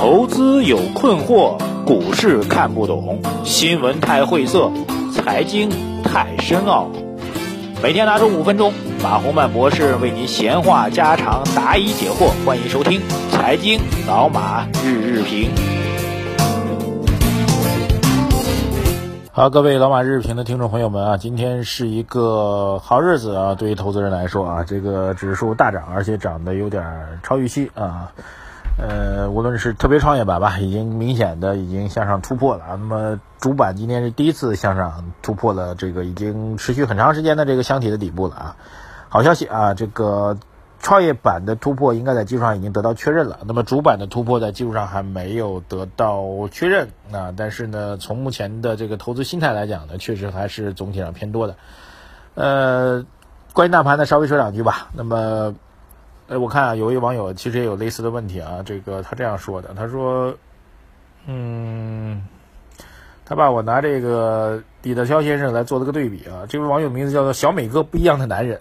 投资有困惑，股市看不懂，新闻太晦涩，财经太深奥。每天拿出五分钟，马洪曼博士为您闲话家常，答疑解惑。欢迎收听《财经老马日日评》。好，各位老马日日评的听众朋友们啊，今天是一个好日子啊，对于投资人来说啊，这个指数大涨，而且涨得有点超预期啊。呃，无论是特别创业板吧，已经明显的已经向上突破了。那么主板今天是第一次向上突破了这个已经持续很长时间的这个箱体的底部了啊。好消息啊，这个创业板的突破应该在技术上已经得到确认了。那么主板的突破在技术上还没有得到确认啊。但是呢，从目前的这个投资心态来讲呢，确实还是总体上偏多的。呃，关于大盘呢，稍微说两句吧。那么。哎，我看啊，有一位网友其实也有类似的问题啊。这个他这样说的，他说：“嗯，他把我拿这个李德霄先生来做了个对比啊。”这位网友名字叫做小美哥，不一样的男人。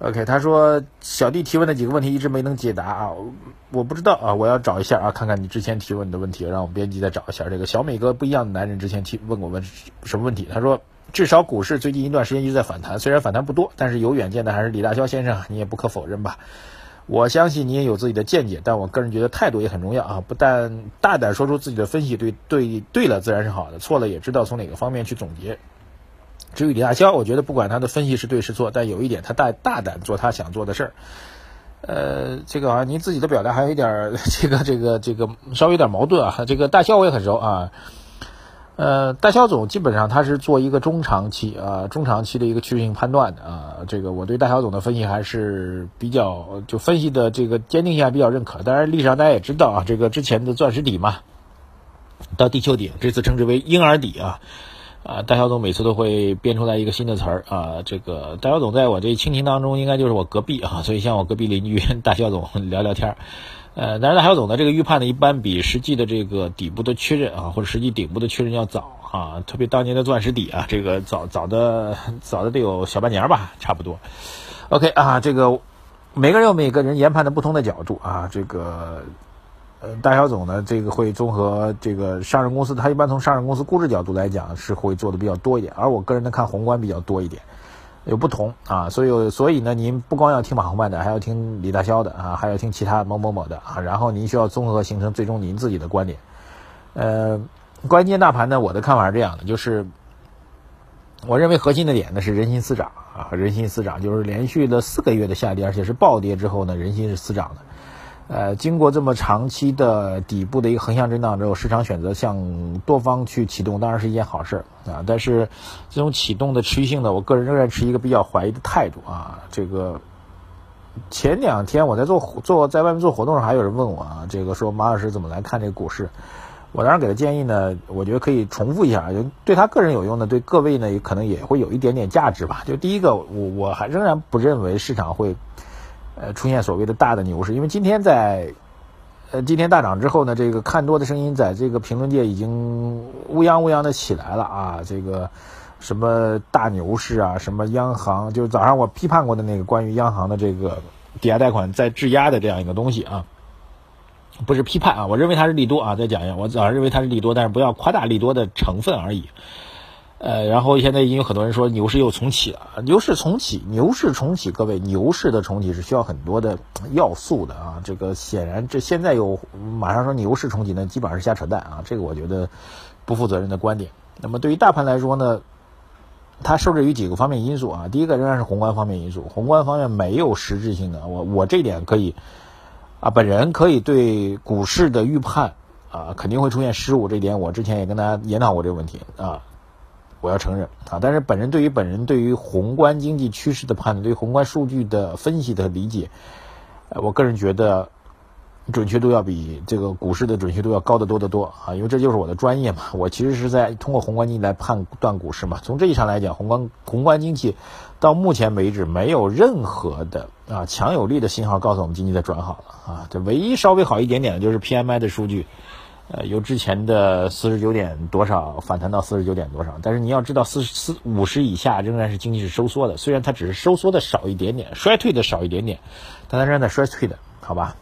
OK，他说小弟提问的几个问题一直没能解答啊，我不知道啊，我要找一下啊，看看你之前提问的问题，让我们编辑再找一下。这个小美哥不一样的男人之前提问过问什么问题？他说。至少股市最近一段时间一直在反弹，虽然反弹不多，但是有远见的还是李大霄先生，你也不可否认吧？我相信你也有自己的见解，但我个人觉得态度也很重要啊！不但大胆说出自己的分析，对对对了自然是好的，错了也知道从哪个方面去总结。至于李大霄，我觉得不管他的分析是对是错，但有一点，他大大胆做他想做的事儿。呃，这个啊，您自己的表达还有一点这个这个这个稍微有点矛盾啊。这个大霄我也很熟啊。呃，大肖总基本上他是做一个中长期啊，中长期的一个趋势性判断的啊。这个我对大肖总的分析还是比较就分析的这个坚定性还比较认可。当然历史上大家也知道啊，这个之前的钻石底嘛，到地球底，这次称之为婴儿底啊。啊，大肖总每次都会编出来一个新的词儿啊。这个大肖总在我这亲情当中应该就是我隔壁啊，所以像我隔壁邻居 大肖总聊聊天儿。呃，但是大小总的这个预判呢，一般比实际的这个底部的确认啊，或者实际顶部的确认要早啊。特别当年的钻石底啊，这个早早的早的得有小半年吧，差不多。OK 啊，这个每个人有每个人研判的不同的角度啊。这个呃，大小总呢，这个会综合这个上市公司，他一般从上市公司估值角度来讲是会做的比较多一点，而我个人呢看宏观比较多一点。有不同啊，所以所以呢，您不光要听马洪曼的，还要听李大霄的啊，还要听其他某某某的啊，然后您需要综合形成最终您自己的观点。呃，关键大盘呢，我的看法是这样的，就是我认为核心的点呢是人心思涨啊，人心思涨就是连续的四个月的下跌，而且是暴跌之后呢，人心是思涨的。呃，经过这么长期的底部的一个横向震荡之后，市场选择向多方去启动，当然是一件好事啊。但是这种启动的持续性呢，我个人仍然持一个比较怀疑的态度啊。这个前两天我在做做在外面做活动时，还有人问我啊，这个说马老师怎么来看这个股市？我当时给的建议呢，我觉得可以重复一下，就对他个人有用的，对各位呢也可能也会有一点点价值吧。就第一个，我我还仍然不认为市场会。呃，出现所谓的大的牛市，因为今天在，呃，今天大涨之后呢，这个看多的声音在这个评论界已经乌泱乌泱的起来了啊，这个什么大牛市啊，什么央行，就是早上我批判过的那个关于央行的这个抵押贷款在质押的这样一个东西啊，不是批判啊，我认为它是利多啊，再讲一下，我早上认为它是利多，但是不要夸大利多的成分而已。呃，然后现在已经有很多人说牛市又重启了，牛市重启，牛市重启，各位，牛市的重启是需要很多的要素的啊。这个显然，这现在有马上说牛市重启呢，基本上是瞎扯淡啊。这个我觉得不负责任的观点。那么对于大盘来说呢，它受制于几个方面因素啊。第一个仍然是宏观方面因素，宏观方面没有实质性的。我我这点可以啊，本人可以对股市的预判啊，肯定会出现失误，这点我之前也跟大家研讨过这个问题啊。我要承认啊，但是本人对于本人对于宏观经济趋势的判断，对宏观数据的分析的理解，我个人觉得准确度要比这个股市的准确度要高得多得多啊，因为这就是我的专业嘛。我其实是在通过宏观经济来判断股市嘛。从这一上来讲，宏观宏观经济到目前为止没有任何的啊强有力的信号告诉我们经济在转好了啊。这唯一稍微好一点点的就是 PMI 的数据。呃，由之前的四十九点多少反弹到四十九点多少，但是你要知道，四四五十以下仍然是经济是收缩的，虽然它只是收缩的少一点点，衰退的少一点点，但它仍然在衰退的，好吧？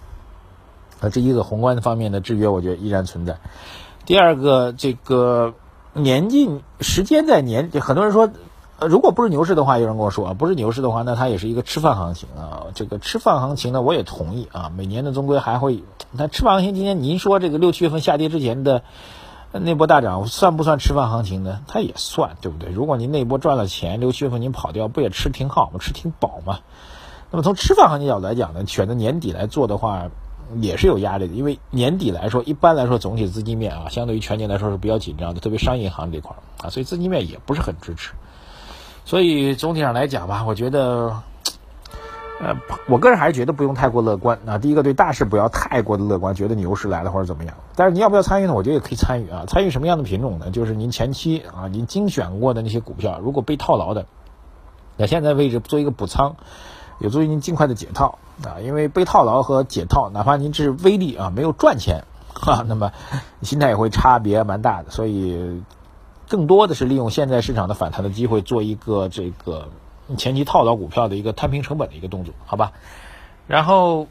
啊，这一个宏观的方面的制约，我觉得依然存在。第二个，这个年近时间在年，很多人说，呃，如果不是牛市的话，有人跟我说啊，不是牛市的话，那它也是一个吃饭行情啊。这个吃饭行情呢，我也同意啊。每年的终归还会，那吃饭行情，今天您说这个六七月份下跌之前的那波大涨，算不算吃饭行情呢？它也算，对不对？如果您那波赚了钱，六七月份您跑掉，不也吃挺好吗？吃挺饱吗？那么从吃饭行情角度来讲呢，选择年底来做的话。也是有压力的，因为年底来说，一般来说总体资金面啊，相对于全年来说是比较紧张的，特别商业银行这块儿啊，所以资金面也不是很支持。所以总体上来讲吧，我觉得，呃，我个人还是觉得不用太过乐观啊。第一个，对大势不要太过的乐观，觉得牛市来了或者怎么样。但是你要不要参与呢？我觉得也可以参与啊。参与什么样的品种呢？就是您前期啊，您精选过的那些股票，如果被套牢的，那现在位置做一个补仓。有助于您尽快的解套啊，因为被套牢和解套，哪怕您是微利啊，没有赚钱啊，那么心态也会差别蛮大的。所以，更多的是利用现在市场的反弹的机会，做一个这个前期套牢股票的一个摊平成本的一个动作，好吧？然后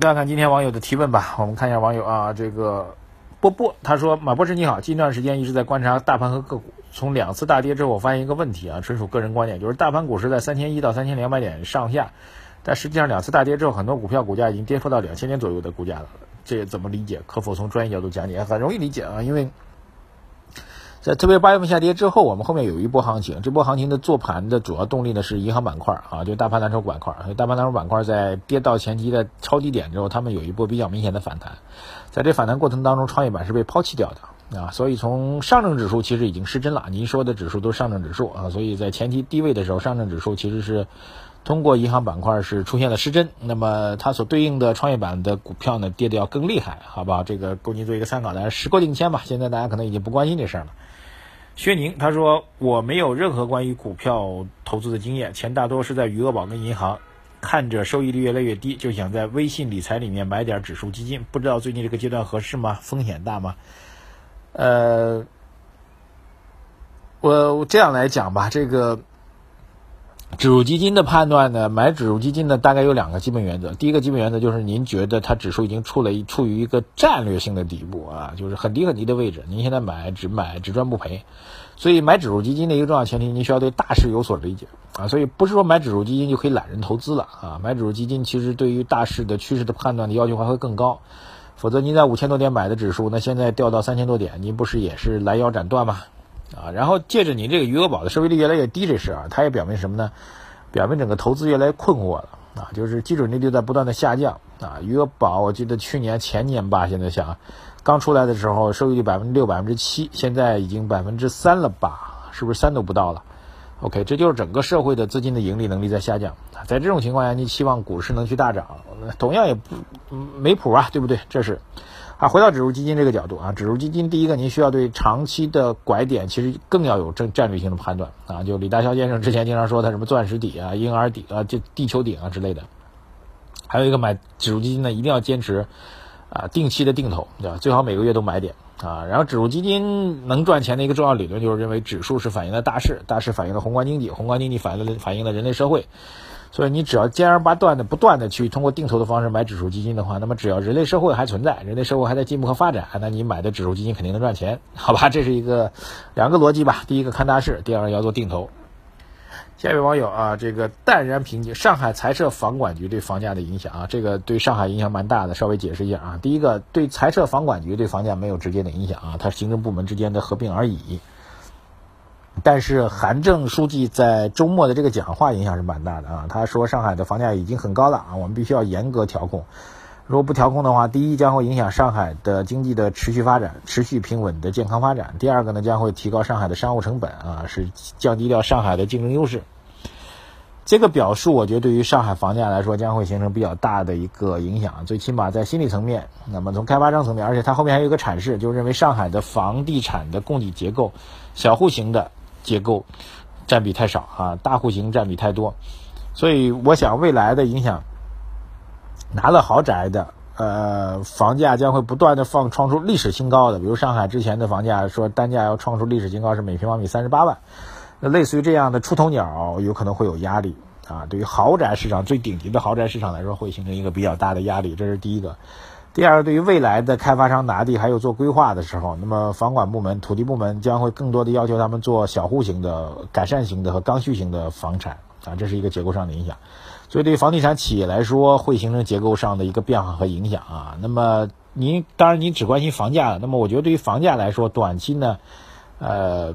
看看今天网友的提问吧，我们看一下网友啊，这个波波他说：“马博士你好，近段时间一直在观察大盘和个股。”从两次大跌之后，我发现一个问题啊，纯属个人观点，就是大盘股市在三千一到三千两百点上下，但实际上两次大跌之后，很多股票股价已经跌破到两千点左右的股价了，这怎么理解？可否从专业角度讲解？很容易理解啊，因为在特别八月份下跌之后，我们后面有一波行情，这波行情的做盘的主要动力呢是银行板块啊，就大盘蓝筹板块，大盘蓝筹板块在跌到前期的超低点之后，他们有一波比较明显的反弹，在这反弹过程当中，创业板是被抛弃掉的。啊，所以从上证指数其实已经失真了。您说的指数都是上证指数啊，所以在前期低位的时候，上证指数其实是通过银行板块是出现了失真。那么它所对应的创业板的股票呢，跌的要更厉害，好不好？这个供您做一个参考，大家时过境迁吧。现在大家可能已经不关心这事儿了。薛宁他说：“我没有任何关于股票投资的经验，钱大多是在余额宝跟银行，看着收益率越来越低，就想在微信理财里面买点指数基金，不知道最近这个阶段合适吗？风险大吗？”呃，我这样来讲吧，这个指数基金的判断呢，买指数基金呢，大概有两个基本原则。第一个基本原则就是您觉得它指数已经处了一处于一个战略性的底部啊，就是很低很低的位置，您现在买只买只赚不赔。所以买指数基金的一个重要前提，您需要对大势有所理解啊。所以不是说买指数基金就可以懒人投资了啊。买指数基金其实对于大势的趋势的判断的要求还会更高。否则您在五千多点买的指数，那现在掉到三千多点，您不是也是拦腰斩断吗？啊，然后借着你这个余额宝的收益率越来越低这事啊，它也表明什么呢？表明整个投资越来越困惑了啊，就是基准利率在不断的下降啊。余额宝我记得去年前年吧，现在想刚出来的时候收益率百分之六百分之七，现在已经百分之三了吧？是不是三都不到了？OK，这就是整个社会的资金的盈利能力在下降啊在这种情况下，你期望股市能去大涨，同样也不没谱啊，对不对？这是啊，回到指数基金这个角度啊，指数基金第一个，您需要对长期的拐点其实更要有战战略性的判断啊。就李大霄先生之前经常说他什么钻石底啊、婴儿底啊、就地球顶啊之类的。还有一个买指数基金呢，一定要坚持啊定期的定投，对吧？最好每个月都买点。啊，然后指数基金能赚钱的一个重要理论就是认为指数是反映的大势，大势反映了宏观经济，宏观经济反映了反映了人类社会，所以你只要尖儿八段的不断的去通过定投的方式买指数基金的话，那么只要人类社会还存在，人类社会还在进步和发展，那你买的指数基金肯定能赚钱，好吧？这是一个两个逻辑吧，第一个看大势，第二个要做定投。下一位网友啊，这个淡然平静。上海财社房管局对房价的影响啊，这个对上海影响蛮大的。稍微解释一下啊，第一个，对财社房管局对房价没有直接的影响啊，它是行政部门之间的合并而已。但是韩正书记在周末的这个讲话影响是蛮大的啊，他说上海的房价已经很高了啊，我们必须要严格调控。如果不调控的话，第一将会影响上海的经济的持续发展、持续平稳的健康发展；第二个呢，将会提高上海的商务成本啊，是降低掉上海的竞争优势。这个表述，我觉得对于上海房价来说，将会形成比较大的一个影响。最起码在心理层面，那么从开发商层面，而且它后面还有一个阐释，就认为上海的房地产的供给结构，小户型的结构占比太少啊，大户型占比太多。所以，我想未来的影响。拿了豪宅的，呃，房价将会不断的放创出历史新高。的，比如上海之前的房价说单价要创出历史新高是每平方米三十八万，那类似于这样的出头鸟有可能会有压力啊。对于豪宅市场最顶级的豪宅市场来说，会形成一个比较大的压力，这是第一个。第二，对于未来的开发商拿地还有做规划的时候，那么房管部门、土地部门将会更多的要求他们做小户型的、改善型的和刚需型的房产啊，这是一个结构上的影响。所以对于房地产企业来说，会形成结构上的一个变化和影响啊。那么您当然您只关心房价了，那么我觉得对于房价来说，短期呢，呃。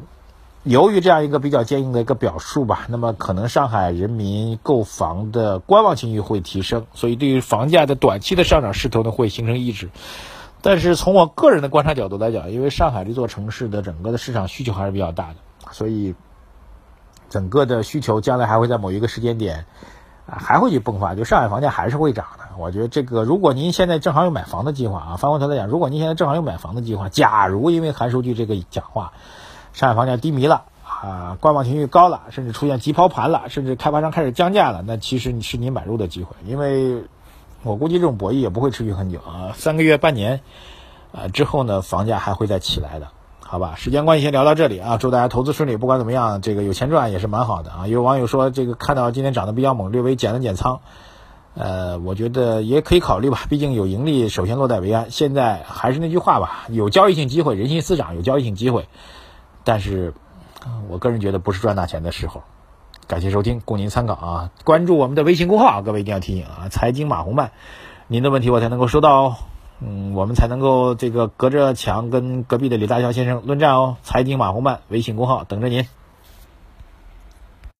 由于这样一个比较坚硬的一个表述吧，那么可能上海人民购房的观望情绪会提升，所以对于房价的短期的上涨势头呢会形成抑制。但是从我个人的观察角度来讲，因为上海这座城市的整个的市场需求还是比较大的，所以整个的需求将来还会在某一个时间点啊还会去迸发，就上海房价还是会涨的。我觉得这个，如果您现在正好有买房的计划啊，翻过头来讲，如果您现在正好有买房的计划，假如因为韩书记这个讲话。上海房价低迷了啊，观望情绪高了，甚至出现急抛盘了，甚至开发商开始降价了，那其实你是你买入的机会，因为我估计这种博弈也不会持续很久啊，三个月、半年啊之后呢，房价还会再起来的，好吧？时间关系先聊到这里啊，祝大家投资顺利，不管怎么样，这个有钱赚也是蛮好的啊。有网友说这个看到今天涨得比较猛，略微减了减仓，呃，我觉得也可以考虑吧，毕竟有盈利首先落袋为安。现在还是那句话吧，有交易性机会，人心思涨，有交易性机会。但是，我个人觉得不是赚大钱的时候。感谢收听，供您参考啊！关注我们的微信公号，各位一定要提醒啊！财经马红漫，您的问题我才能够收到哦。嗯，我们才能够这个隔着墙跟隔壁的李大霄先生论战哦。财经马红漫微信公号等着您。